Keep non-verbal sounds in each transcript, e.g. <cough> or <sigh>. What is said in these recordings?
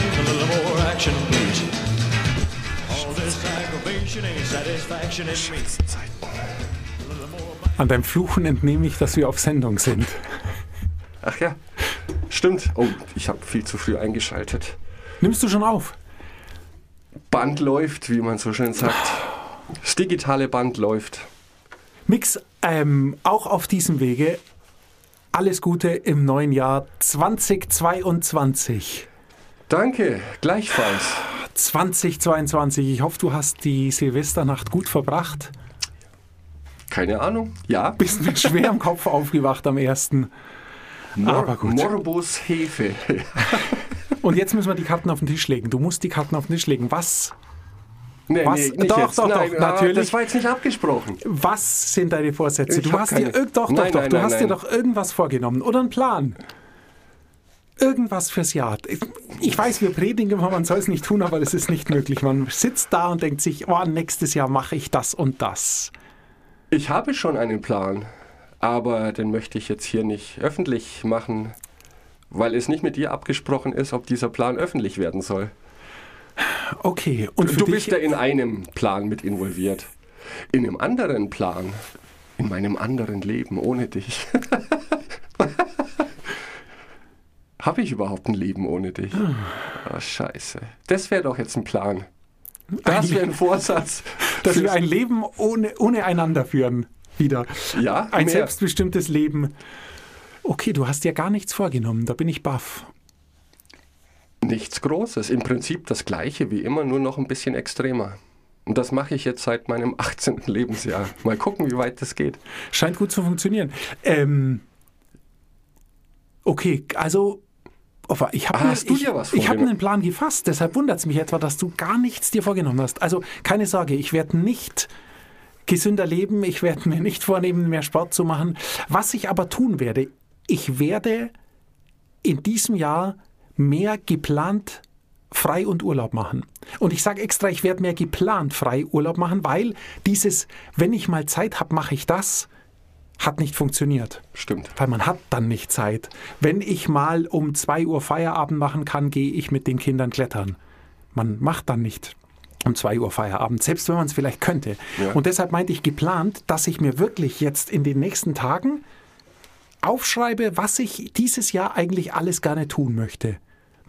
a little more action, please. All this aggravation ain't satisfaction in me. An deinem Fluchen entnehme ich, dass wir auf Sendung sind. Ach ja, stimmt. Oh, ich habe viel zu früh eingeschaltet. Nimmst du schon auf? Band läuft, wie man so schön sagt. Das digitale Band läuft. Mix, ähm, auch auf diesem Wege alles Gute im neuen Jahr 2022. Danke, gleichfalls. 2022. Ich hoffe, du hast die Silvesternacht gut verbracht. Keine Ahnung. Ja. Bist mir schwer im <laughs> Kopf aufgewacht am ersten. Mor Aber gut. Morbus Hefe. <laughs> Und jetzt müssen wir die Karten auf den Tisch legen. Du musst die Karten auf den Tisch legen. Was, Nee, Was? nee, Doch, jetzt. doch, Nein, doch, ah, natürlich. Das war jetzt nicht abgesprochen. was sind deine Vorsätze? Ich du hast keine. dir doch, doch, Nein, doch. nein, du hast dir doch irgendwas vorgenommen oder einen Plan. Irgendwas fürs Jahr. Ich- weiß, wir predigen immer, man soll es nicht tun, aber das ist nicht möglich. Man sitzt da und denkt sich, oh, nächstes Jahr mache ich das und das. Ich habe schon einen Plan, aber den möchte ich jetzt hier nicht öffentlich machen, weil es nicht mit dir abgesprochen ist, ob dieser Plan öffentlich werden soll. Okay. Und Du dich, bist ja in einem Plan mit involviert. In einem anderen Plan, in meinem anderen Leben ohne dich. <laughs> Habe ich überhaupt ein Leben ohne dich? Oh, scheiße. Das wäre doch jetzt ein Plan. Das wäre ein Vorsatz. <laughs> dass wir ein Leben ohne, ohne einander führen. Wieder. Ja, Ein mehr. selbstbestimmtes Leben. Okay, du hast dir gar nichts vorgenommen. Da bin ich baff. Nichts Großes. Im Prinzip das Gleiche wie immer, nur noch ein bisschen extremer. Und das mache ich jetzt seit meinem <laughs> 18. Lebensjahr. Mal gucken, wie weit das geht. Scheint gut zu funktionieren. Ähm, okay, also ich habe Ah, was ich habe vorgenommen? einen Plan gefasst. Deshalb wundert es mich etwa, dass du gar nichts dir vorgenommen hast. Also keine Sorge, ich werde nicht gesünder leben. Ich werde mir nicht vornehmen, mehr Sport zu machen. Was ich aber tun werde, ich werde in diesem Jahr mehr geplant frei und Urlaub machen. Und ich sage extra, ich werde mehr geplant frei Urlaub machen, weil dieses, wenn ich mal Zeit habe, mache ich das, hat nicht funktioniert. Stimmt. Weil man hat dann nicht Zeit. Wenn ich mal um 2 Uhr Feierabend machen kann, gehe ich mit den Kindern klettern. Man macht dann nicht um 2 Uhr Feierabend, selbst wenn man es vielleicht könnte. Ja. Und deshalb meinte ich geplant, dass ich mir wirklich jetzt in den nächsten Tagen aufschreibe, was ich dieses Jahr eigentlich alles gerne tun möchte.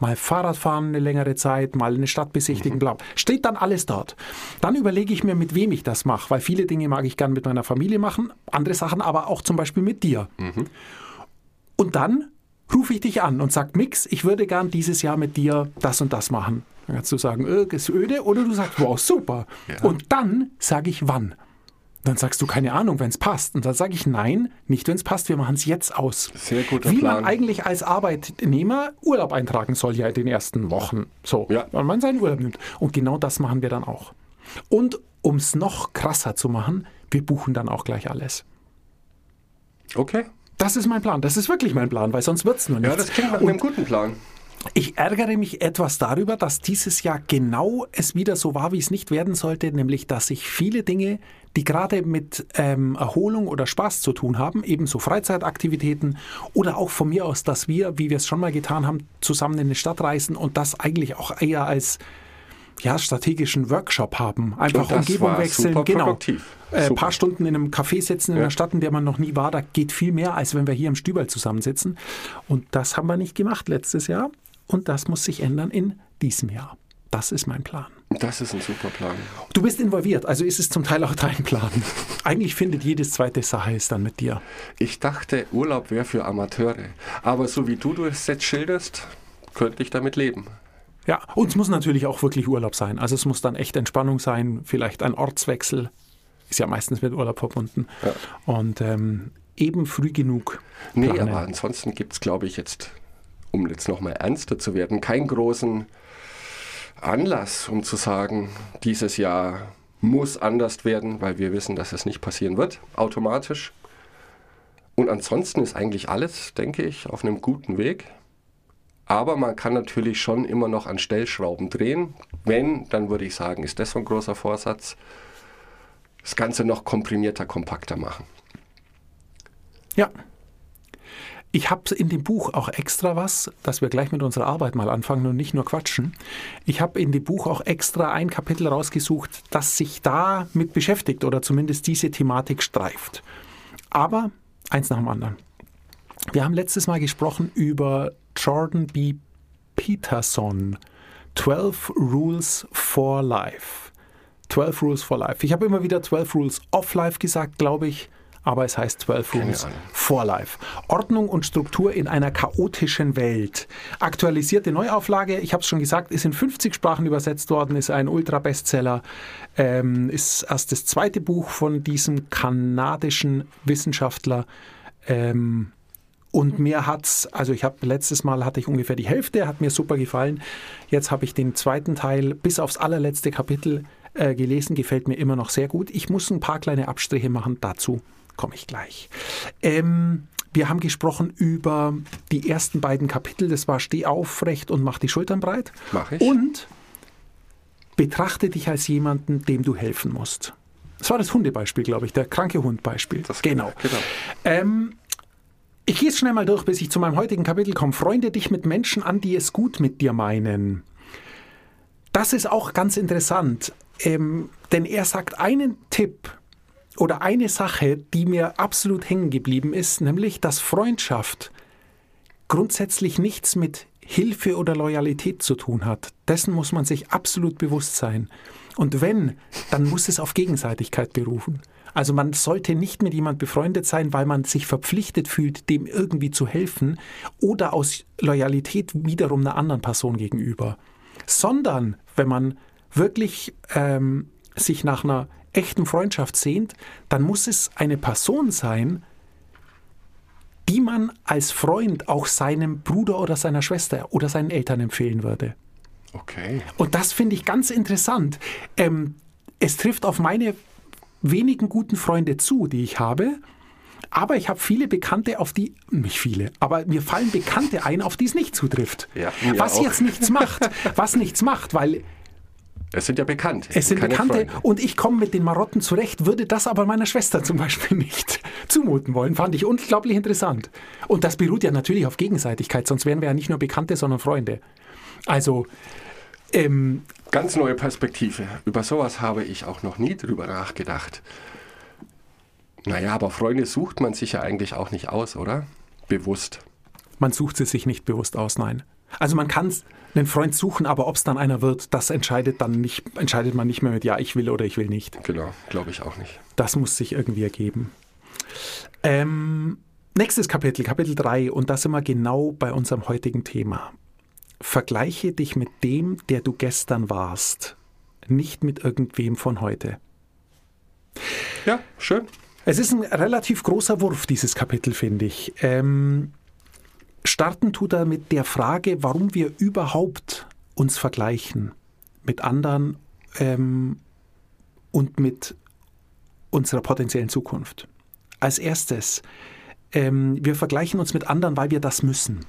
Mal Fahrrad fahren eine längere Zeit, mal eine Stadt besichtigen, bla. Steht dann alles dort. Dann überlege ich mir, mit wem ich das mache, weil viele Dinge mag ich gern mit meiner Familie machen, andere Sachen aber auch zum Beispiel mit dir. Und dann rufe ich dich an und sag, Mix, ich würde gern dieses Jahr mit dir das und das machen. Dann kannst du sagen, äh, ist öde, oder du sagst, wow, super. Ja. Und dann sage ich, wann. Dann sagst du, keine Ahnung, wenn es passt. Und dann sage ich, nein, nicht wenn es passt, wir machen es jetzt aus. Sehr guter Wie Plan. man eigentlich als Arbeitnehmer Urlaub eintragen soll ja in den ersten Wochen. So, Ja. weil man seinen Urlaub nimmt. Und genau das machen wir dann auch. Und um es noch krasser zu machen, wir buchen dann auch gleich alles. Okay. Das ist mein Plan. Das ist wirklich mein Plan, weil sonst wird es nur nichts. Ja, das klingt nach Und einem guten Plan. Ich ärgere mich etwas darüber, dass dieses Jahr genau es wieder so war, wie es nicht werden sollte, nämlich dass sich viele Dinge, die gerade mit ähm, Erholung oder Spaß zu tun haben, ebenso Freizeitaktivitäten oder auch von mir aus, dass wir, wie wir es schon mal getan haben, zusammen in eine Stadt reisen und das eigentlich auch eher als ja, strategischen Workshop haben. Einfach Umgebung wechseln, genau. produktiv. Ein Super. paar Stunden in einem Café sitzen in Ja. einer Stadt, in der man noch nie war, da geht viel mehr, als wenn wir hier im Stüberl zusammensitzen. Und das haben wir nicht gemacht letztes Jahr. Und das muss sich ändern in diesem Jahr. Das ist mein Plan. Das ist ein super Plan. Du bist involviert, also ist es zum Teil auch dein Plan. Eigentlich findet jedes zweite Sache ist dann mit dir. Ich dachte, Urlaub wäre für Amateure. Aber so wie du das jetzt schilderst, könnte ich damit leben. Ja, und es muss natürlich auch wirklich Urlaub sein. Also es muss dann echt Entspannung sein, vielleicht ein Ortswechsel. Ist ja meistens mit Urlaub verbunden. Ja. Und ähm, eben früh genug. Nee, planen. aber ansonsten gibt es, glaube ich, jetzt, um jetzt nochmal ernster zu werden, keinen großen Anlass, um zu sagen, dieses Jahr muss anders werden, weil wir wissen, dass es nicht passieren wird, automatisch. Und ansonsten ist eigentlich alles, denke ich, auf einem guten Weg. Aber man kann natürlich schon immer noch an Stellschrauben drehen. Wenn, dann würde ich sagen, ist das so ein großer Vorsatz, das Ganze noch komprimierter, kompakter machen. Ja. Ich habe in dem Buch auch extra was, dass wir gleich mit unserer Arbeit mal anfangen und nicht nur quatschen. Ich habe in dem Buch auch extra ein Kapitel rausgesucht, das sich da mit beschäftigt oder zumindest diese Thematik streift. Aber eins nach dem anderen. Wir haben letztes Mal gesprochen über Jordan B. Peterson. 12 Rules for Life. 12 Rules for Life. Ich habe immer wieder 12 Rules of Life gesagt, glaube ich aber es heißt 12 Rules for Life. Ordnung und Struktur in einer chaotischen Welt. Aktualisierte Neuauflage, ich habe es schon gesagt, ist in 50 Sprachen übersetzt worden, ist ein Ultra-Bestseller, ähm, ist erst das zweite Buch von diesem kanadischen Wissenschaftler. Ähm, und mir hat's, also ich habe letztes Mal hatte ich ungefähr die Hälfte, hat mir super gefallen. Jetzt habe ich den zweiten Teil bis aufs allerletzte Kapitel äh, gelesen, gefällt mir immer noch sehr gut. Ich muss ein paar kleine Abstriche machen dazu komme ich gleich. Ähm, wir haben gesprochen über die ersten beiden Kapitel. Das war Steh aufrecht und mach die Schultern breit. Mach ich. Und betrachte dich als jemanden, dem du helfen musst. Das war das Hundebeispiel, glaube ich, der kranke Hundbeispiel. genau. genau. Ähm, ich gehe es schnell mal durch, bis ich zu meinem heutigen Kapitel komme. Freunde dich mit Menschen an, die es gut mit dir meinen. Das ist auch ganz interessant, ähm, denn er sagt einen Tipp, oder eine Sache, die mir absolut hängen geblieben ist, nämlich, dass Freundschaft grundsätzlich nichts mit Hilfe oder Loyalität zu tun hat. Dessen muss man sich absolut bewusst sein. Und wenn, dann muss es auf Gegenseitigkeit berufen. Also man sollte nicht mit jemand befreundet sein, weil man sich verpflichtet fühlt, dem irgendwie zu helfen oder aus Loyalität wiederum einer anderen Person gegenüber, sondern wenn man wirklich ähm, sich nach einer echten Freundschaft sehnt, dann muss es eine Person sein, die man als Freund auch seinem Bruder oder seiner Schwester oder seinen Eltern empfehlen würde. Okay. Und das finde ich ganz interessant. Ähm, es trifft auf meine wenigen guten Freunde zu, die ich habe. Aber ich habe viele Bekannte, auf die, nicht viele, aber mir fallen Bekannte ein, auf die es nicht zutrifft. Ja, was auch. jetzt nichts macht, was nichts macht, weil es sind ja Bekannte. Es sind Bekannte Freunde. und ich komme mit den Marotten zurecht, würde das aber meiner Schwester zum Beispiel <laughs> nicht zumuten wollen. Fand ich unglaublich interessant. Und das beruht ja natürlich auf Gegenseitigkeit, sonst wären wir ja nicht nur Bekannte, sondern Freunde. Also. Ähm, Ganz neue Perspektive. Über sowas habe ich auch noch nie drüber nachgedacht. Naja, aber Freunde sucht man sich ja eigentlich auch nicht aus, oder? Bewusst. Man sucht sie sich nicht bewusst aus, nein. Also man kann einen Freund suchen, aber ob es dann einer wird, das entscheidet dann nicht, entscheidet man nicht mehr mit ja, ich will oder ich will nicht. Genau, glaube ich auch nicht. Das muss sich irgendwie ergeben. Ähm, nächstes Kapitel, Kapitel 3, und da sind wir genau bei unserem heutigen Thema. Vergleiche dich mit dem, der du gestern warst, nicht mit irgendwem von heute. Ja, schön. Es ist ein relativ großer Wurf, dieses Kapitel, finde ich. Ähm, Starten tut er mit der Frage, warum wir überhaupt uns vergleichen mit anderen ähm, und mit unserer potenziellen Zukunft. Als erstes, ähm, wir vergleichen uns mit anderen, weil wir das müssen.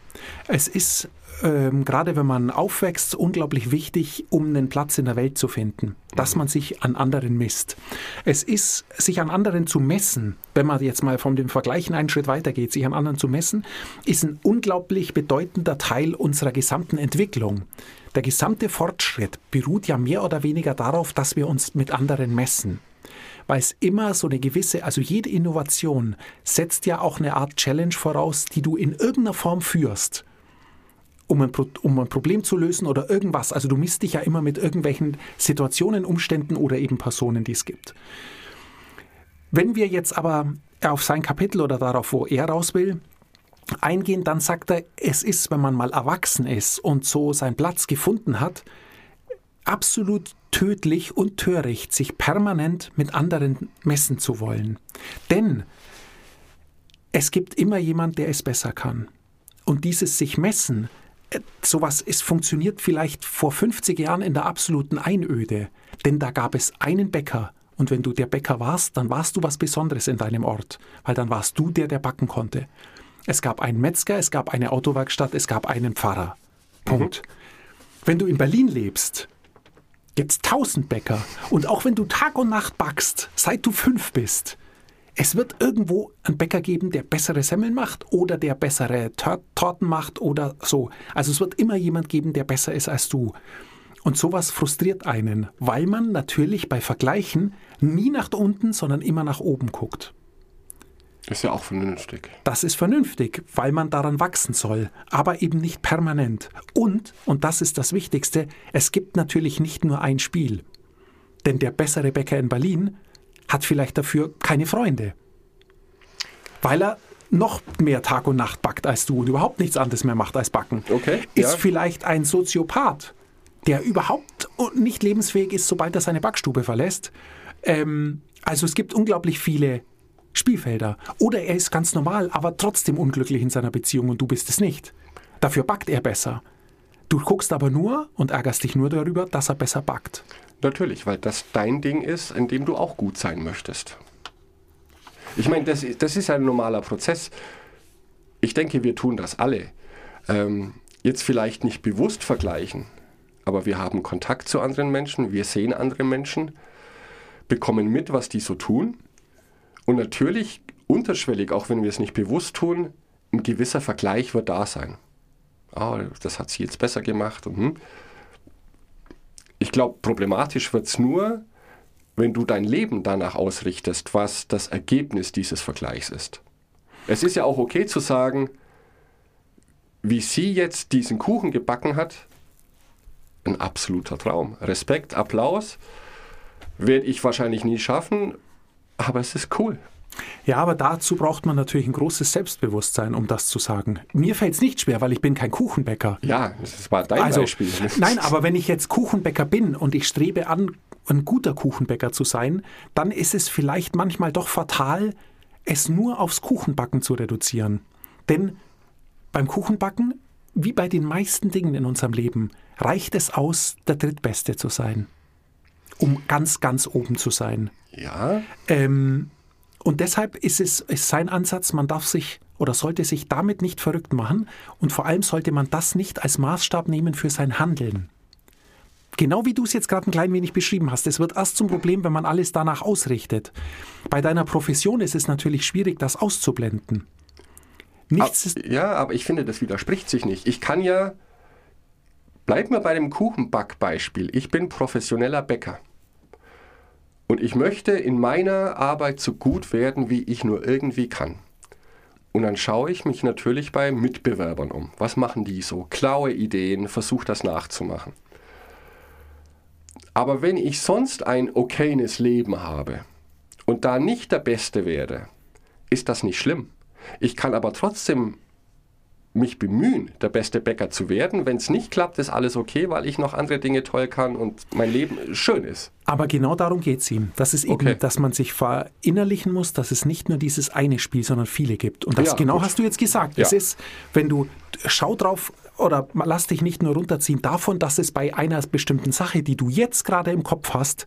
Es ist ähm, gerade wenn man aufwächst, unglaublich wichtig, um einen Platz in der Welt zu finden, dass man sich an anderen misst. Es ist, sich an anderen zu messen, wenn man jetzt mal von dem Vergleichen einen Schritt weitergeht, sich an anderen zu messen, ist ein unglaublich bedeutender Teil unserer gesamten Entwicklung. Der gesamte Fortschritt beruht ja mehr oder weniger darauf, dass wir uns mit anderen messen weil es immer so eine gewisse, also jede Innovation setzt ja auch eine Art Challenge voraus, die du in irgendeiner Form führst um ein, um ein Problem zu lösen oder irgendwas. Also du misst dich ja immer mit irgendwelchen Situationen, Umständen oder eben Personen, die es gibt. Wenn wir jetzt aber auf sein Kapitel oder darauf, wo er raus will, eingehen, dann sagt er, es ist, wenn man mal erwachsen ist und so seinen Platz gefunden hat, absolut tödlich und töricht, sich permanent mit anderen messen zu wollen. Denn es gibt immer jemand, der es besser kann. Und dieses sich messen sowas ist funktioniert vielleicht vor 50 Jahren in der absoluten Einöde, denn da gab es einen Bäcker und wenn du der Bäcker warst, dann warst du was Besonderes in deinem Ort, weil dann warst du der, der backen konnte. Es gab einen Metzger, es gab eine Autowerkstatt, es gab einen Pfarrer. Punkt. Mhm. Wenn du in Berlin lebst, gibt es tausend Bäcker und auch wenn du Tag und Nacht backst, seit du fünf bist, es wird irgendwo einen Bäcker geben, der bessere Semmeln macht oder der bessere Tor Torten macht oder so. Also es wird immer jemand geben, der besser ist als du. Und sowas frustriert einen, weil man natürlich bei Vergleichen nie nach unten, sondern immer nach oben guckt. Ist ja auch vernünftig. Das ist vernünftig, weil man daran wachsen soll, aber eben nicht permanent. Und, und das ist das Wichtigste, es gibt natürlich nicht nur ein Spiel. Denn der bessere Bäcker in Berlin hat vielleicht dafür keine Freunde. Weil er noch mehr Tag und Nacht backt als du und überhaupt nichts anderes mehr macht als backen. Okay, Ist ja. vielleicht ein Soziopath, der überhaupt nicht lebensfähig ist, sobald er seine Backstube verlässt. Ähm, also es gibt unglaublich viele Spielfelder. Oder er ist ganz normal, aber trotzdem unglücklich in seiner Beziehung und du bist es nicht. Dafür backt er besser. Du guckst aber nur und ärgerst dich nur darüber, dass er besser backt. Natürlich, weil das dein Ding ist, in dem du auch gut sein möchtest. Ich meine, das, das ist ein normaler Prozess. Ich denke, wir tun das alle. Ähm, jetzt vielleicht nicht bewusst vergleichen, aber wir haben Kontakt zu anderen Menschen, wir sehen andere Menschen, bekommen mit, was die so tun. Und natürlich, unterschwellig, auch wenn wir es nicht bewusst tun, ein gewisser Vergleich wird da sein. Ah, das hat sie jetzt besser gemacht. Und, hm. Ich glaube, problematisch wird es nur, wenn du dein Leben danach ausrichtest, was das Ergebnis dieses Vergleichs ist. Es ist ja auch okay zu sagen, wie sie jetzt diesen Kuchen gebacken hat, ein absoluter Traum. Respekt, Applaus, werde ich wahrscheinlich nie schaffen, aber es ist cool. Ja, aber dazu braucht man natürlich ein großes Selbstbewusstsein, um das zu sagen. Mir fällt es nicht schwer, weil ich bin kein Kuchenbäcker. Ja, das war dein Also, Beispiel. <laughs> nein, aber wenn ich jetzt Kuchenbäcker bin und ich strebe an, ein guter Kuchenbäcker zu sein, dann ist es vielleicht manchmal doch fatal, es nur aufs Kuchenbacken zu reduzieren. Denn beim Kuchenbacken, wie bei den meisten Dingen in unserem Leben, reicht es aus, der Drittbeste zu sein. Um ganz, ganz oben zu sein. Ja, Ähm, und deshalb ist es ist sein Ansatz, man darf sich oder sollte sich damit nicht verrückt machen und vor allem sollte man das nicht als Maßstab nehmen für sein Handeln. Genau wie du es jetzt gerade ein klein wenig beschrieben hast. Es wird erst zum Problem, wenn man alles danach ausrichtet. Bei deiner Profession ist es natürlich schwierig, das auszublenden. Nichts ist, ja, aber ich finde, das widerspricht sich nicht. Ich kann ja, bleib mal bei dem Kuchenbackbeispiel. Ich bin professioneller Bäcker. Und ich möchte in meiner Arbeit so gut werden, wie ich nur irgendwie kann. Und dann schaue ich mich natürlich bei Mitbewerbern um. Was machen die so? Klaue Ideen, versuche das nachzumachen. Aber wenn ich sonst ein okayes Leben habe und da nicht der Beste werde, ist das nicht schlimm. Ich kann aber trotzdem mich bemühen, der beste Bäcker zu werden. Wenn es nicht klappt, ist alles okay, weil ich noch andere Dinge toll kann und mein Leben schön ist. Aber genau darum geht es ihm. Das ist eben, Okay. dass man sich verinnerlichen muss, dass es nicht nur dieses eine Spiel, sondern viele gibt. Und das Ja, genau gut. hast du jetzt gesagt. Ja. Es ist, wenn du schau drauf oder lass dich nicht nur runterziehen davon, dass es bei einer bestimmten Sache, die du jetzt gerade im Kopf hast,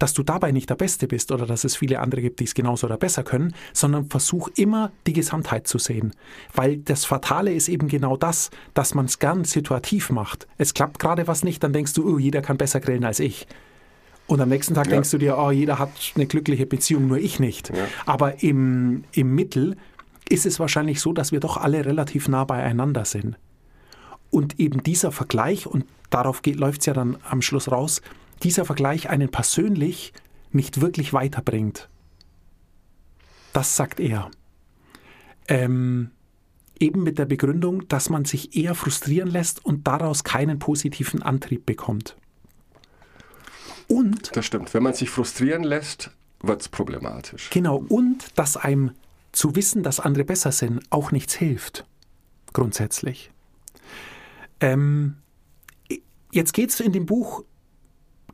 dass du dabei nicht der Beste bist oder dass es viele andere gibt, die es genauso oder besser können, sondern versuch immer die Gesamtheit zu sehen. Weil das Fatale ist eben genau das, dass man es gern situativ macht. Es klappt gerade was nicht, dann denkst du, oh, jeder kann besser grillen als ich. Und am nächsten Tag Ja. denkst du dir, oh, jeder hat eine glückliche Beziehung, nur ich nicht. Aber im, im Mittel ist es wahrscheinlich so, dass wir doch alle relativ nah beieinander sind. Und eben dieser Vergleich, und darauf läuft es ja dann am Schluss raus, dieser Vergleich einen persönlich nicht wirklich weiterbringt. Das sagt er. Ähm, eben mit der Begründung, dass man sich eher frustrieren lässt und daraus keinen positiven Antrieb bekommt. Und Das stimmt. Wenn man sich frustrieren lässt, wird es problematisch. Genau, und dass einem zu wissen, dass andere besser sind, auch nichts hilft. Grundsätzlich. Ähm, jetzt geht es in dem Buch,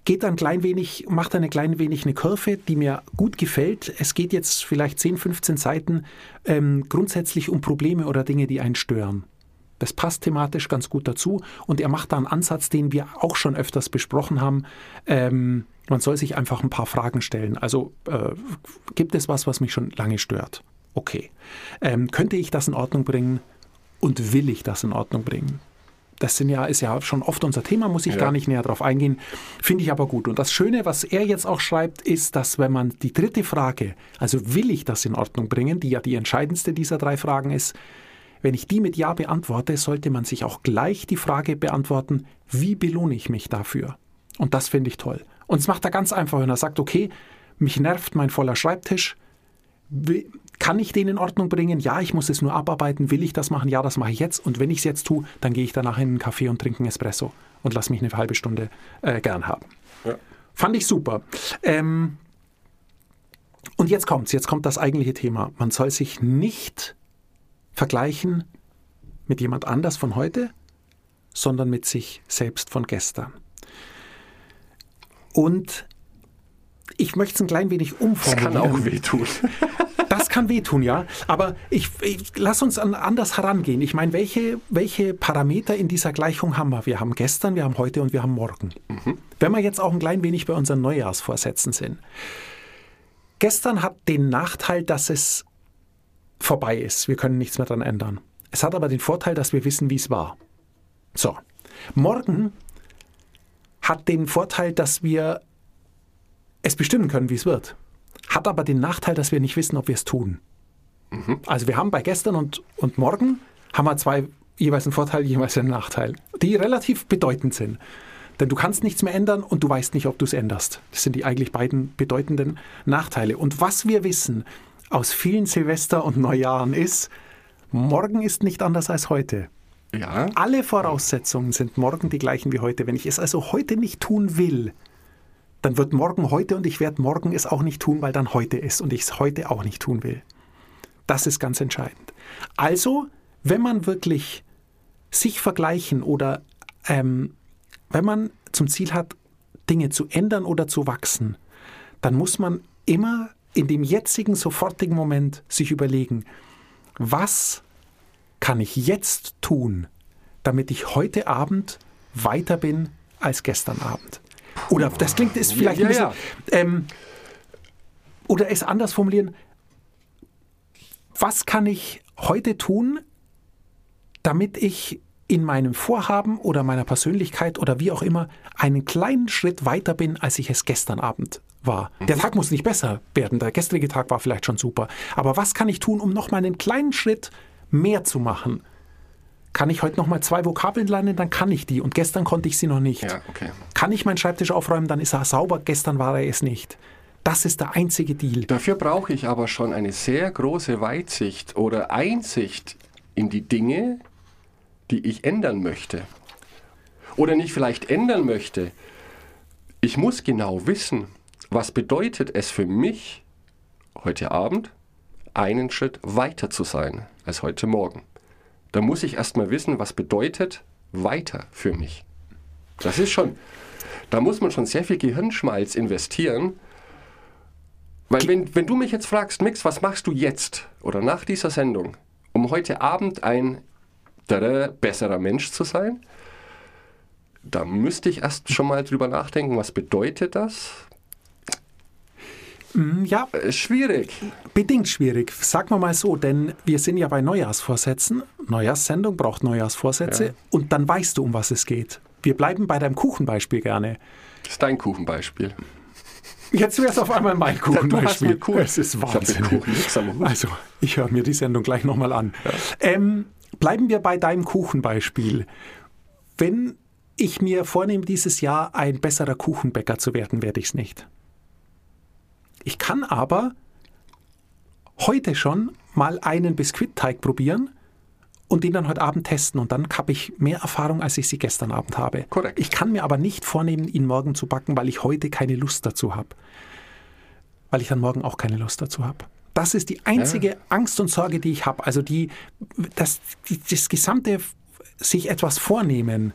geht ein klein wenig, macht ein klein wenig eine Kurve, die mir gut gefällt. Es geht jetzt vielleicht 10, 15 Seiten ähm, grundsätzlich um Probleme oder Dinge, die einen stören. Das passt thematisch ganz gut dazu und er macht da einen Ansatz, den wir auch schon öfters besprochen haben. Ähm, man soll sich einfach ein paar Fragen stellen. Also äh, gibt es was, was mich schon lange stört? Okay. Ähm, könnte ich das in Ordnung bringen und will ich das in Ordnung bringen? Das sind ja, ist ja schon oft unser Thema, muss ich Ja. gar nicht näher drauf eingehen. Finde ich aber gut. Und das Schöne, was er jetzt auch schreibt, ist, dass wenn man die dritte Frage, also will ich das in Ordnung bringen, die ja die entscheidendste dieser drei Fragen ist, wenn ich die mit Ja beantworte, sollte man sich auch gleich die Frage beantworten, wie belohne ich mich dafür? Und das finde ich toll. Und es macht er ganz einfach, wenn er sagt, okay, mich nervt mein voller Schreibtisch, kann ich den in Ordnung bringen? Ja, ich muss es nur abarbeiten. Will ich das machen? Ja, das mache ich jetzt. Und wenn ich es jetzt tue, dann gehe ich danach in einen Café und trinke einen Espresso und lass mich eine halbe Stunde äh, gern haben. Ja. Fand ich super. Ähm, und jetzt kommt's, jetzt kommt das eigentliche Thema. Man soll sich nicht vergleichen mit jemand anders von heute, sondern mit sich selbst von gestern. Und ich möchte es ein klein wenig Das umformulieren. kann auch wehtun. <laughs> Das kann wehtun, ja. Aber ich, ich lass uns an, anders herangehen. Ich meine, welche, welche Parameter in dieser Gleichung haben wir? Wir haben gestern, wir haben heute und wir haben morgen. Wenn wir jetzt auch ein klein wenig bei unseren Neujahrsvorsätzen sind. Gestern hat den Nachteil, dass es vorbei ist. Wir können nichts mehr daran ändern. Es hat aber den Vorteil, dass wir wissen, wie es war. So. Morgen hat den Vorteil, dass wir es bestimmen können, wie es wird. Hat aber den Nachteil, dass wir nicht wissen, ob wir es tun. Also wir haben bei gestern und, und morgen haben wir zwei jeweils einen Vorteil, jeweils einen Nachteil, die relativ bedeutend sind. Denn du kannst nichts mehr ändern und du weißt nicht, ob du es änderst. Das sind die eigentlich beiden bedeutenden Nachteile. Und was wir wissen aus vielen Silvester- und Neujahren ist, morgen ist nicht anders als heute. Ja, Alle Voraussetzungen sind morgen die gleichen wie heute. Wenn ich es also heute nicht tun will, dann wird morgen heute und ich werde morgen es auch nicht tun, weil dann heute ist und ich es heute auch nicht tun will. Das ist ganz entscheidend. Also, wenn man wirklich sich vergleichen oder ähm, wenn man zum Ziel hat, Dinge zu ändern oder zu wachsen, dann muss man immer in dem jetzigen, sofortigen Moment sich überlegen, was kann ich jetzt tun, damit ich heute Abend weiter bin als gestern Abend? Oder das klingt ist vielleicht Ja, ein bisschen. ja. Ähm, oder es anders formulieren. Was kann ich heute tun, damit ich in meinem Vorhaben oder meiner Persönlichkeit oder wie auch immer einen kleinen Schritt weiter bin, als ich es gestern Abend war. Der Tag muss nicht besser werden, der gestrige Tag war vielleicht schon super. Aber was kann ich tun, um noch mal einen kleinen Schritt mehr zu machen? Kann ich heute noch mal zwei Vokabeln lernen, dann kann ich die. Und gestern konnte ich sie noch nicht. ja, okay. Kann ich meinen Schreibtisch aufräumen, dann ist er sauber. Gestern war er es nicht. Das ist der einzige Deal. Dafür brauche ich aber schon eine sehr große Weitsicht oder Einsicht in die Dinge, die ich ändern möchte. Oder nicht vielleicht ändern möchte. Ich muss genau wissen, was bedeutet es für mich, heute Abend einen Schritt weiter zu sein als heute Morgen. Da muss ich erstmal wissen, was bedeutet weiter für mich. Das ist schon, da muss man schon sehr viel Gehirnschmalz investieren, weil wenn, wenn du mich jetzt fragst, Mix, was machst du jetzt oder nach dieser Sendung, um heute Abend ein tada, besserer Mensch zu sein, da müsste ich erst schon mal drüber nachdenken, was bedeutet das? Hm, Ja, Äh, schwierig. bedingt schwierig. Sagen wir mal so, denn wir sind ja bei Neujahrsvorsätzen. Neujahrssendung braucht Neujahrsvorsätze Ja. und dann weißt du, um was es geht. Wir bleiben bei deinem Kuchenbeispiel gerne. Das ist dein Kuchenbeispiel. Jetzt wäre es auf einmal mein <laughs> Kuchenbeispiel. Kuchen. Es ist Ich Wahnsinn. Kuchen am Hut. Also, ich höre mir die Sendung gleich nochmal an. Ähm, bleiben wir bei deinem Kuchenbeispiel. Wenn ich mir vornehme, dieses Jahr ein besserer Kuchenbäcker zu werden, werde ich es nicht. Ich kann aber heute schon mal einen Biskuitteig probieren und den dann heute Abend testen und dann habe ich mehr Erfahrung, als ich sie gestern Abend habe. Korrekt. Ich kann mir aber nicht vornehmen, ihn morgen zu backen, weil ich heute keine Lust dazu habe. Weil ich dann morgen auch keine Lust dazu habe. Das ist die einzige Angst und Sorge, die ich habe. Also die, das, das gesamte sich etwas vornehmen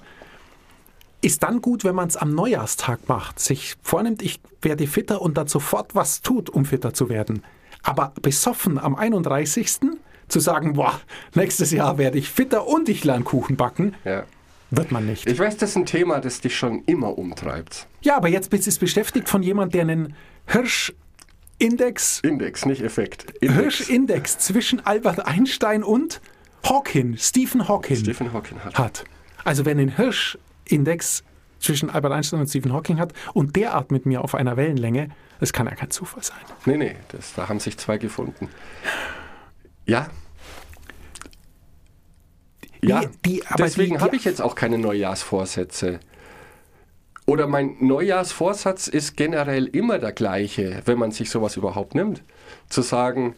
ist dann gut, wenn man es am Neujahrstag macht. Sich vornimmt, ich werde fitter und dann sofort was tut, um fitter zu werden. Aber besoffen am 31. zu sagen, boah, nächstes Jahr werde ich fitter und ich lerne Kuchen backen, Ja. wird man nicht. Ich weiß, das ist ein Thema, das dich schon immer umtreibt. Ja, aber jetzt bist du beschäftigt von jemand, der einen Hirsch-Index Index, nicht Effekt. Index. Hirsch-Index zwischen Albert Einstein und Hawking, Stephen Hawking Stephen Hawking hat. hat. Also wer einen Hirsch-Index zwischen Albert Einstein und Stephen Hawking hat und derart mit mir auf einer Wellenlänge, das kann ja kein Zufall sein. Nee, nee, das, da haben sich zwei gefunden. Ja. Ja, die- aber deswegen die- habe die- ich jetzt auch keine Neujahrsvorsätze. Oder mein Neujahrsvorsatz ist generell immer der gleiche, wenn man sich sowas überhaupt nimmt. Zu sagen,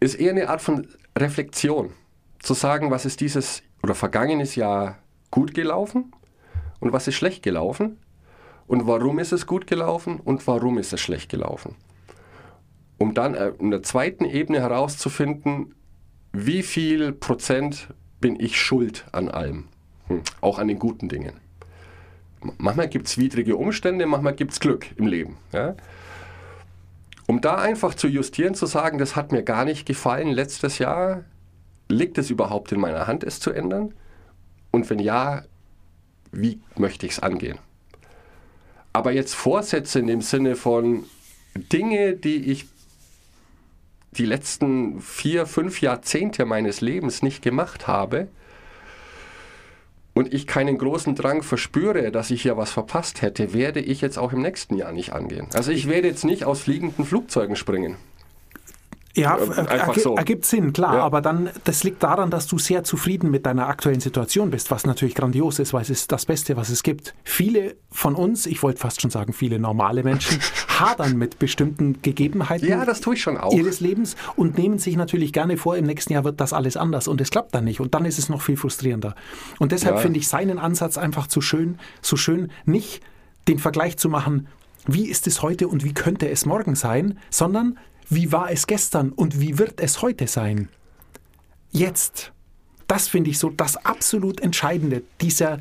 ist eher eine Art von Reflexion. Zu sagen, was ist dieses oder vergangenes Jahr gut gelaufen und was ist schlecht gelaufen und warum ist es gut gelaufen und warum ist es schlecht gelaufen. Um dann äh, in der zweiten Ebene herauszufinden, wie viel Prozent bin ich schuld an allem, hm. auch an den guten Dingen. Manchmal gibt es widrige Umstände, manchmal gibt es Glück im Leben. Ja? Um da einfach zu justieren, zu sagen, das hat mir gar nicht gefallen letztes Jahr, liegt es überhaupt in meiner Hand, es zu ändern? Und wenn ja, wie möchte ich es angehen? Aber jetzt Vorsätze in dem Sinne von Dinge, die ich die letzten vier, fünf Jahrzehnte meines Lebens nicht gemacht habe und ich keinen großen Drang verspüre, dass ich hier was verpasst hätte, werde ich jetzt auch im nächsten Jahr nicht angehen. Also ich werde jetzt nicht aus fliegenden Flugzeugen springen. Ja, Äh, er- einfach ergi- so. ergibt Sinn, klar. Ja. Aber dann, das liegt daran, dass du sehr zufrieden mit deiner aktuellen Situation bist, was natürlich grandios ist, weil es ist das Beste, was es gibt. Viele von uns, ich wollte fast schon sagen, viele normale Menschen, <laughs> hadern mit bestimmten Gegebenheiten Ja, das tue ich schon auch. ihres Lebens und nehmen sich natürlich gerne vor, im nächsten Jahr wird das alles anders und es klappt dann nicht und dann ist es noch viel frustrierender. Und deshalb Ja. finde ich seinen Ansatz einfach zu schön, so schön, nicht den Vergleich zu machen, wie ist es heute und wie könnte es morgen sein, sondern wie war es gestern und wie wird es heute sein? Jetzt. Das finde ich so das absolut Entscheidende, dieser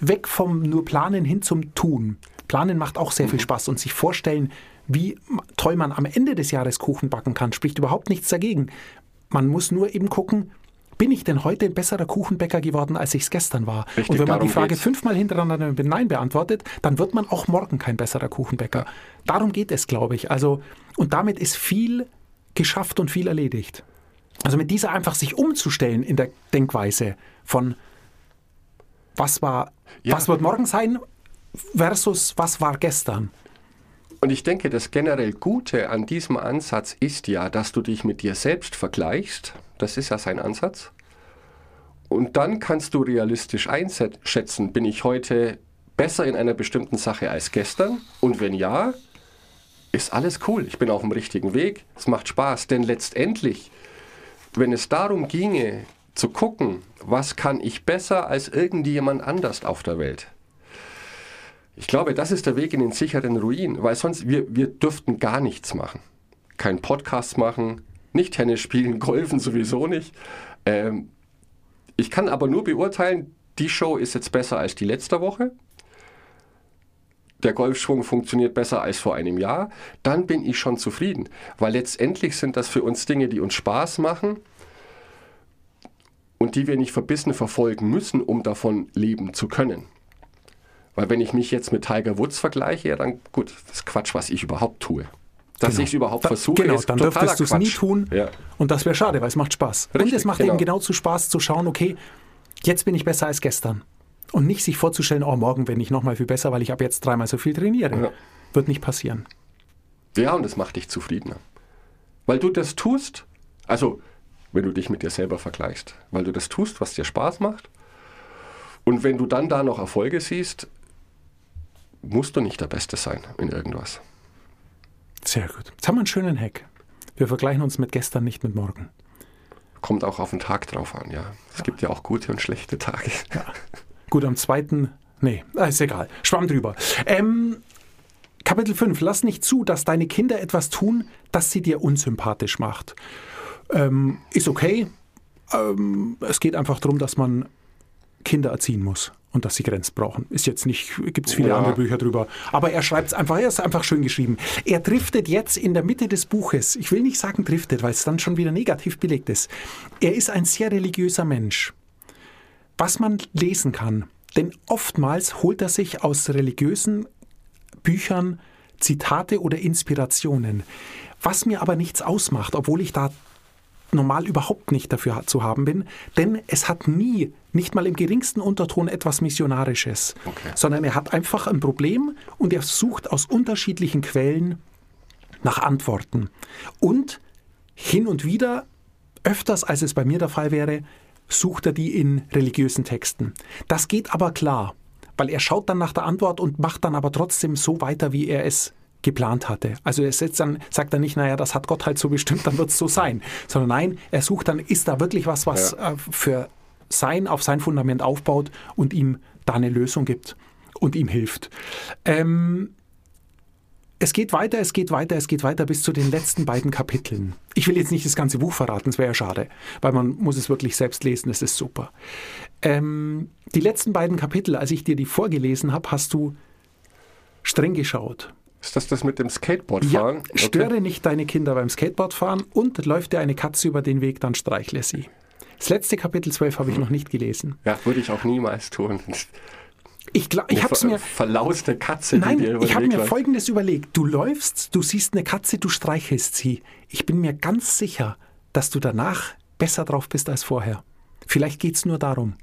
weg vom nur Planen hin zum Tun. Planen macht auch sehr viel Spaß und sich vorstellen, wie toll man am Ende des Jahres Kuchen backen kann, spricht überhaupt nichts dagegen. Man muss nur eben gucken, bin ich denn heute ein besserer Kuchenbäcker geworden, als ich es gestern war? Richtig, und wenn man die Frage geht's. fünfmal hintereinander mit Nein beantwortet, dann wird man auch morgen kein besserer Kuchenbäcker. Darum geht es, glaube ich. Also, und damit ist viel geschafft und viel erledigt. Also mit dieser einfach sich umzustellen in der Denkweise von was war, Ja. was wird morgen sein versus was war gestern. Und ich denke, das generell Gute an diesem Ansatz ist ja, dass du dich mit dir selbst vergleichst. Das ist ja sein Ansatz. Und dann kannst du realistisch einschätzen, bin ich heute besser in einer bestimmten Sache als gestern? Und wenn ja, ist alles cool. Ich bin auf dem richtigen Weg. Es macht Spaß. Denn letztendlich, wenn es darum ginge, zu gucken, was kann ich besser als irgendjemand anders auf der Welt, ich glaube, das ist der Weg in den sicheren Ruin, weil sonst wir, wir dürften gar nichts machen. Kein Podcast machen, nicht Tennis spielen, Golfen sowieso nicht. Ähm, ich kann aber nur beurteilen, die Show ist jetzt besser als die letzte Woche. Der Golfschwung funktioniert besser als vor einem Jahr. Dann bin ich schon zufrieden, weil letztendlich sind das für uns Dinge, die uns Spaß machen und die wir nicht verbissen verfolgen müssen, um davon leben zu können. Weil wenn ich mich jetzt mit Tiger Woods vergleiche, ja dann gut, das ist Quatsch, was ich überhaupt tue. Dass Genau. ich es überhaupt Da- versuche, genau, dann dürftest du es nie tun. Ja. Und das wäre schade, weil es macht Spaß. und Richtig, es macht genau. eben genau zu Spaß zu schauen, okay, jetzt bin ich besser als gestern. Und nicht sich vorzustellen, oh, morgen bin ich nochmal viel besser, weil ich ab jetzt dreimal so viel trainiere. Ja. Wird nicht passieren. ja, und das macht dich zufriedener. Weil du das tust, also wenn du dich mit dir selber vergleichst, weil du das tust, was dir Spaß macht. Und wenn du dann da noch Erfolge siehst, musst du nicht der Beste sein in irgendwas. Sehr gut. Jetzt haben wir einen schönen Hack. Wir vergleichen uns mit gestern, nicht mit morgen. Kommt auch auf den Tag drauf an, ja. Es gibt ja auch gute und schlechte Tage. Gut, am zweiten. Nee, ist egal. Schwamm drüber. Ähm, Kapitel 5. Lass nicht zu, dass deine Kinder etwas tun, das sie dir unsympathisch macht. Ähm, ist okay. Ähm, es geht einfach darum, dass man Kinder erziehen muss und dass sie Grenzen brauchen. Ist jetzt nicht, gibt es viele Ja. andere Bücher drüber. Aber er schreibt es einfach, er ist einfach schön geschrieben. Er driftet jetzt in der Mitte des Buches, ich will nicht sagen driftet, weil es dann schon wieder negativ belegt ist. Er ist ein sehr religiöser Mensch was man lesen kann. Denn oftmals holt er sich aus religiösen Büchern Zitate oder Inspirationen. Was mir aber nichts ausmacht, obwohl ich da normal überhaupt nicht dafür zu haben bin, denn es hat nie, nicht mal im geringsten Unterton etwas Missionarisches, Okay. sondern er hat einfach ein Problem und er sucht aus unterschiedlichen Quellen nach Antworten. Und hin und wieder, öfters als es bei mir der Fall wäre, sucht er die in religiösen Texten. Das geht aber klar, weil er schaut dann nach der Antwort und macht dann aber trotzdem so weiter, wie er es geplant hatte. Also er setzt dann, sagt dann nicht, naja, das hat Gott halt so bestimmt, dann wird es so sein. Sondern nein, er sucht dann, ist da wirklich was, was äh, für sein, auf sein Fundament aufbaut und ihm da eine Lösung gibt und ihm hilft. Ähm, es geht weiter, es geht weiter, es geht weiter bis zu den letzten beiden Kapiteln. Ich will jetzt nicht das ganze Buch verraten, das wäre ja schade, weil man muss es wirklich selbst lesen, das ist super. Ähm, die letzten beiden Kapitel, als ich dir die vorgelesen habe, hast du streng geschaut. Ist das das mit dem Ja, Skateboardfahren? störe nicht deine Kinder beim Skateboardfahren und läuft dir eine Katze über den Weg, dann streichle sie. Das letzte Kapitel 12 habe ich noch nicht gelesen. Ja, würde ich auch niemals tun. Ich, gla- ich habe es mir, ver verlauste Katze, die Nein, dir über ich habe mir läuft. Folgendes überlegt. Du läufst, du siehst eine Katze, du streichelst sie. Ich bin mir ganz sicher, dass du danach besser drauf bist als vorher. Vielleicht geht es nur darum.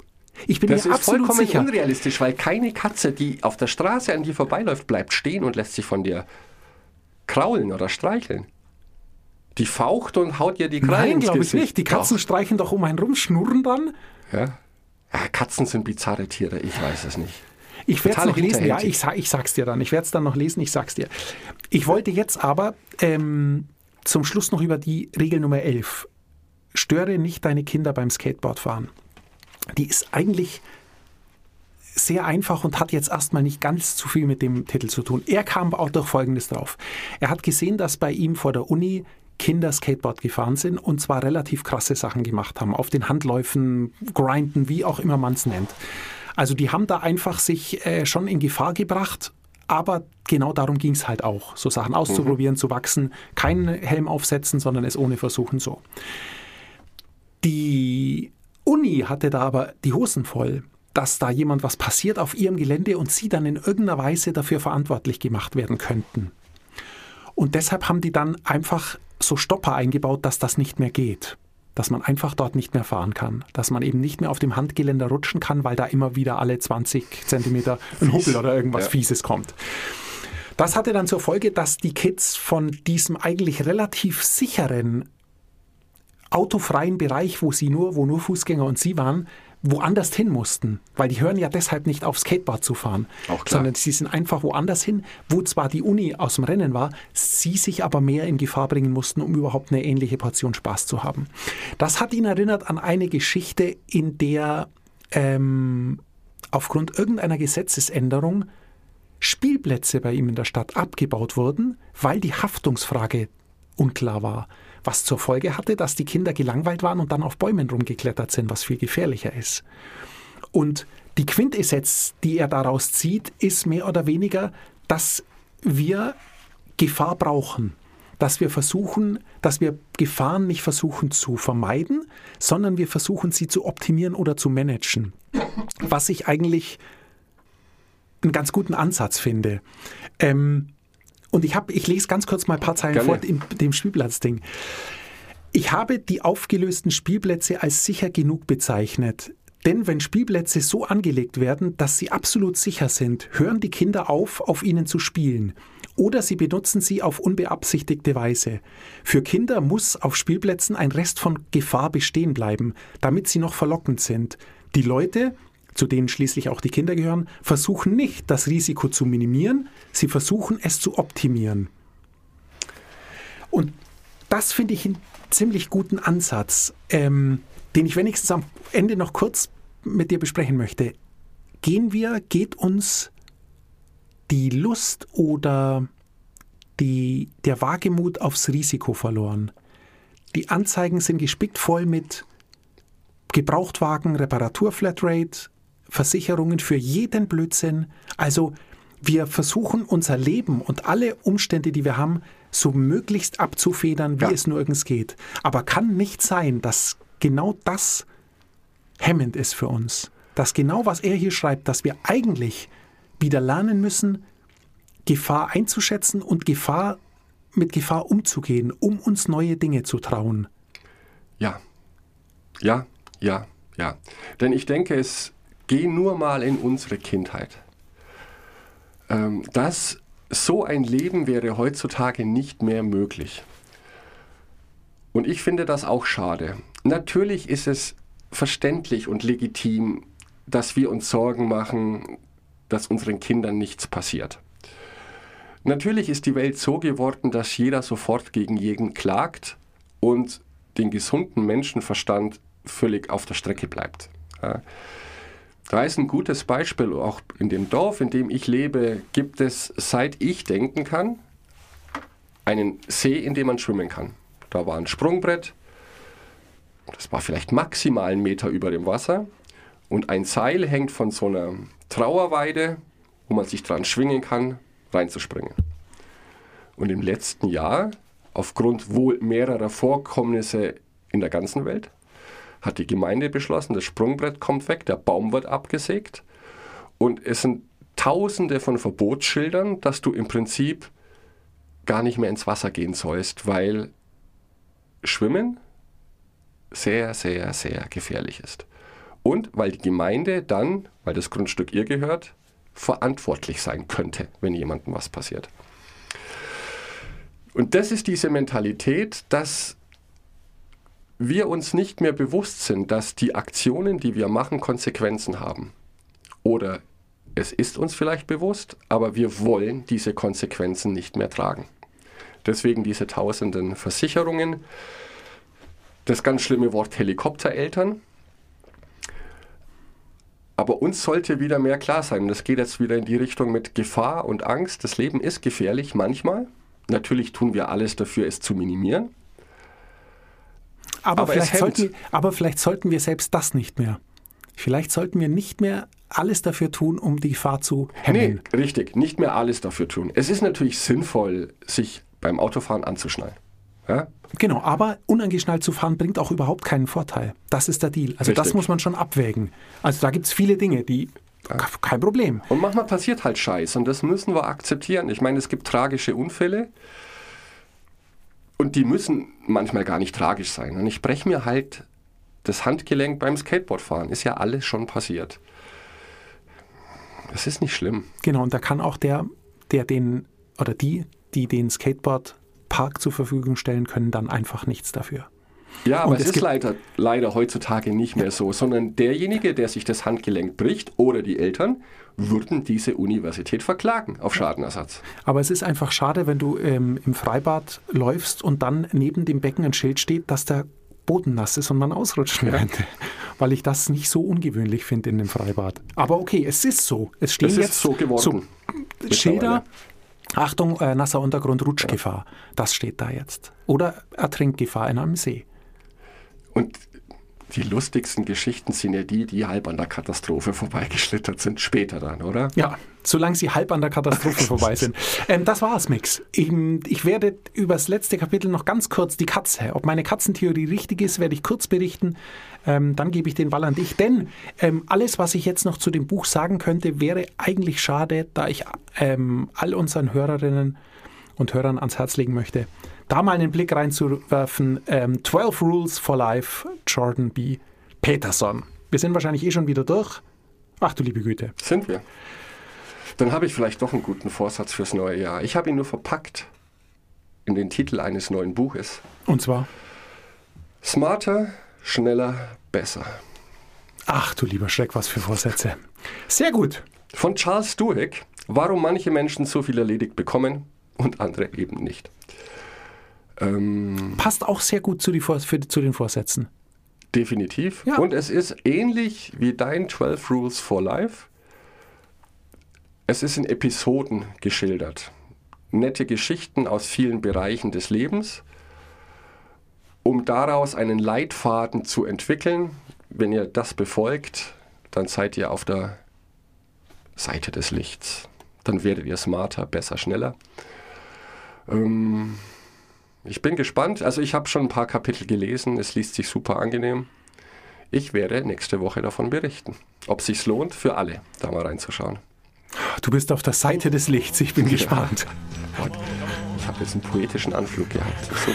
Ich bin Das mir ist absolut vollkommen sicher. unrealistisch, weil keine Katze, die auf der Straße an dir vorbeiläuft, bleibt stehen und lässt sich von dir kraulen oder streicheln. Die faucht und haut dir die Krallen Nein, glaube ich nicht. Die Katzen Doch. streichen doch um einen rum, schnurren dann. Ja. ja, Katzen sind bizarre Tiere, ich weiß es nicht. Ich werde es noch lesen, ja, ich, ich sag's dir dann. Ich werde es dann noch lesen, ich sag's dir. Ich wollte jetzt aber ähm, zum Schluss noch über die Regel Nummer 11. Störe nicht deine Kinder beim Skateboardfahren. Die ist eigentlich sehr einfach und hat jetzt erstmal nicht ganz zu viel mit dem Titel zu tun. Er kam auch durch Folgendes drauf. Er hat gesehen, dass bei ihm vor der Uni Kinder Skateboard gefahren sind und zwar relativ krasse Sachen gemacht haben. Auf den Handläufen, grinden, wie auch immer man es nennt. Also die haben da einfach sich äh, schon in Gefahr gebracht, aber genau darum ging es halt auch. So Sachen auszuprobieren, zu wachsen, keinen Helm aufsetzen, sondern es ohne versuchen so. Die Uni hatte da aber die Hosen voll, dass da jemand was passiert auf ihrem Gelände und sie dann in irgendeiner Weise dafür verantwortlich gemacht werden könnten. Und deshalb haben die dann einfach so Stopper eingebaut, dass das nicht mehr geht. Dass man einfach dort nicht mehr fahren kann. Dass man eben nicht mehr auf dem Handgeländer rutschen kann, weil da immer wieder alle 20 Zentimeter ein Hubbel oder irgendwas Ja. Fieses kommt. Das hatte dann zur Folge, dass die Kids von diesem eigentlich relativ sicheren autofreien Bereich, wo sie nur, wo nur Fußgänger und sie waren, woanders hin mussten, weil die hören ja deshalb nicht auf Skateboard zu fahren, sondern sie sind einfach woanders hin, wo zwar die Uni aus dem Rennen war, sie sich aber mehr in Gefahr bringen mussten, um überhaupt eine ähnliche Portion Spaß zu haben. Das hat ihn erinnert an eine Geschichte, in der ähm, aufgrund irgendeiner Gesetzesänderung Spielplätze bei ihm in der Stadt abgebaut wurden, weil die Haftungsfrage unklar war. Was zur Folge hatte, dass die Kinder gelangweilt waren und dann auf Bäumen rumgeklettert sind, was viel gefährlicher ist. Und die Quintessenz, die er daraus zieht, ist mehr oder weniger, dass wir Gefahr brauchen. Dass wir versuchen, dass wir Gefahren nicht versuchen zu vermeiden, sondern wir versuchen sie zu optimieren oder zu managen. Was ich eigentlich einen ganz guten Ansatz finde. Ähm, und ich, hab, ich lese ganz kurz mal ein paar Zeilen Gerne. vor in dem Spielplatzding. Ich habe die aufgelösten Spielplätze als sicher genug bezeichnet. Denn wenn Spielplätze so angelegt werden, dass sie absolut sicher sind, hören die Kinder auf, auf ihnen zu spielen. Oder sie benutzen sie auf unbeabsichtigte Weise. Für Kinder muss auf Spielplätzen ein Rest von Gefahr bestehen bleiben, damit sie noch verlockend sind. Die Leute, zu denen schließlich auch die Kinder gehören, versuchen nicht, das Risiko zu minimieren, sie versuchen es zu optimieren. Und das finde ich einen ziemlich guten Ansatz, ähm, den ich wenigstens am Ende noch kurz mit dir besprechen möchte. Gehen wir, geht uns die Lust oder die, der Wagemut aufs Risiko verloren? Die Anzeigen sind gespickt voll mit Gebrauchtwagen, Reparatur-Flatrate, Versicherungen für jeden Blödsinn. Also wir versuchen unser Leben und alle Umstände, die wir haben, so möglichst abzufedern, wie Ja. es nur irgends geht. Aber kann nicht sein, dass genau das hemmend ist für uns. Dass genau was er hier schreibt, dass wir eigentlich wieder lernen müssen, Gefahr einzuschätzen und Gefahr mit Gefahr umzugehen, um uns neue Dinge zu trauen. Ja. Ja, ja, ja. Denn ich denke, es geht nur mal in unsere Kindheit. Ähm, das so ein Leben wäre heutzutage nicht mehr möglich. Und ich finde das auch schade. Natürlich ist es verständlich und legitim, dass wir uns Sorgen machen, dass unseren Kindern nichts passiert. Natürlich ist die Welt so geworden, dass jeder sofort gegen jeden klagt und den gesunden Menschenverstand völlig auf der Strecke bleibt. Ja. Da ist ein gutes Beispiel, auch in dem Dorf, in dem ich lebe, gibt es, seit ich denken kann, einen See, in dem man schwimmen kann. Da war ein Sprungbrett, das war vielleicht maximal einen Meter über dem Wasser und ein Seil hängt von so einer Trauerweide, wo man sich dran schwingen kann, reinzuspringen. Und im letzten Jahr, aufgrund wohl mehrerer Vorkommnisse in der ganzen Welt, hat die Gemeinde beschlossen, das Sprungbrett kommt weg, der Baum wird abgesägt und es sind tausende von Verbotsschildern, dass du im Prinzip gar nicht mehr ins Wasser gehen sollst, weil Schwimmen sehr, sehr, sehr gefährlich ist. Und weil die Gemeinde dann, weil das Grundstück ihr gehört, verantwortlich sein könnte, wenn jemandem was passiert. Und das ist diese Mentalität, dass wir uns nicht mehr bewusst sind, dass die Aktionen, die wir machen, Konsequenzen haben. Oder es ist uns vielleicht bewusst, aber wir wollen diese Konsequenzen nicht mehr tragen. Deswegen diese tausenden Versicherungen, das ganz schlimme Wort Helikoptereltern. Aber uns sollte wieder mehr klar sein, das geht jetzt wieder in die Richtung mit Gefahr und Angst. Das Leben ist gefährlich manchmal. Natürlich tun wir alles dafür, es zu minimieren. Aber, aber, vielleicht sollten, aber vielleicht sollten wir selbst das nicht mehr. Vielleicht sollten wir nicht mehr alles dafür tun, um die Gefahr zu hemmen. Nee, richtig, nicht mehr alles dafür tun. Es ist natürlich sinnvoll, sich beim Autofahren anzuschnallen. Ja? Genau, aber unangeschnallt zu fahren bringt auch überhaupt keinen Vorteil. Das ist der Deal. Also Richtig. das muss man schon abwägen. Also da gibt es viele Dinge, die ja. kein Problem. Und manchmal passiert halt Scheiß und das müssen wir akzeptieren. Ich meine, es gibt tragische Unfälle und die müssen manchmal gar nicht tragisch sein. Und ich breche mir halt das Handgelenk beim Skateboardfahren. Ist ja alles schon passiert. Das ist nicht schlimm. Genau, und da kann auch der, der den oder die, die den Skateboardpark zur Verfügung stellen können, dann einfach nichts dafür. Ja, aber und es, es ist leider, leider heutzutage nicht mehr so, sondern derjenige, der sich das Handgelenk bricht oder die Eltern, würden diese Universität verklagen auf Schadenersatz. Aber es ist einfach schade, wenn du ähm, im Freibad läufst und dann neben dem Becken ein Schild steht, dass der Boden nass ist und man ausrutschen ja. könnte. Weil ich das nicht so ungewöhnlich finde in dem Freibad. Aber okay, es ist so. Es stehen es jetzt so geworden. So Schilder. Achtung, äh, nasser Untergrund, Rutschgefahr. Ja. Das steht da jetzt. Oder Ertrinkgefahr in einem See. Und die lustigsten Geschichten sind ja die, die halb an der Katastrophe vorbeigeschlittert sind, später dann, oder? Ja, solange sie halb an der Katastrophe <laughs> vorbei sind. Ähm, das war's, Mix. Ich, ich werde über das letzte Kapitel noch ganz kurz die Katze. Ob meine Katzentheorie richtig ist, werde ich kurz berichten. Ähm, dann gebe ich den Ball an dich. Denn ähm, alles, was ich jetzt noch zu dem Buch sagen könnte, wäre eigentlich schade, da ich ähm, all unseren Hörerinnen und Hörern ans Herz legen möchte, da mal einen Blick reinzuwerfen. Ähm, 12 Rules for Life, Jordan B. Peterson. Wir sind wahrscheinlich eh schon wieder durch. Ach du liebe Güte. Sind wir. Dann habe ich vielleicht doch einen guten Vorsatz fürs neue Jahr. Ich habe ihn nur verpackt in den Titel eines neuen Buches. Und zwar? Smarter, schneller, besser. Ach du lieber Schreck, was für Vorsätze. Sehr gut. Von Charles Duhigg. Warum manche Menschen so viel erledigt bekommen und andere eben nicht. Ähm, Passt auch sehr gut zu, Vor für, zu den Vorsätzen. Definitiv. Ja. Und es ist ähnlich wie dein 12 Rules for Life. Es ist in Episoden geschildert. Nette Geschichten aus vielen Bereichen des Lebens, um daraus einen Leitfaden zu entwickeln. Wenn ihr das befolgt, dann seid ihr auf der Seite des Lichts. Dann werdet ihr smarter, besser, schneller. Ähm, ich bin gespannt. Also ich habe schon ein paar Kapitel gelesen. Es liest sich super angenehm. Ich werde nächste Woche davon berichten, ob sich lohnt für alle, da mal reinzuschauen. Du bist auf der Seite des Lichts. Ich bin ja. gespannt. Ich habe jetzt einen poetischen Anflug gehabt. So.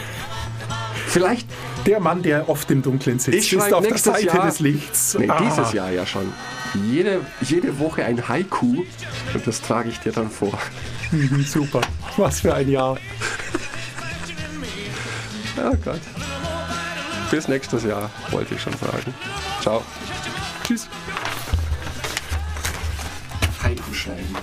Vielleicht der Mann, der oft im Dunkeln sitzt, ich ist auf der Seite Jahr, des Lichts. Nee, ah. dieses Jahr ja schon. Jede, jede Woche ein Haiku und das trage ich dir dann vor. Mhm, super, was für ein Jahr. Oh Gott. Bis nächstes Jahr, wollte ich schon sagen. Ciao. Tschüss. Heiko Schleim.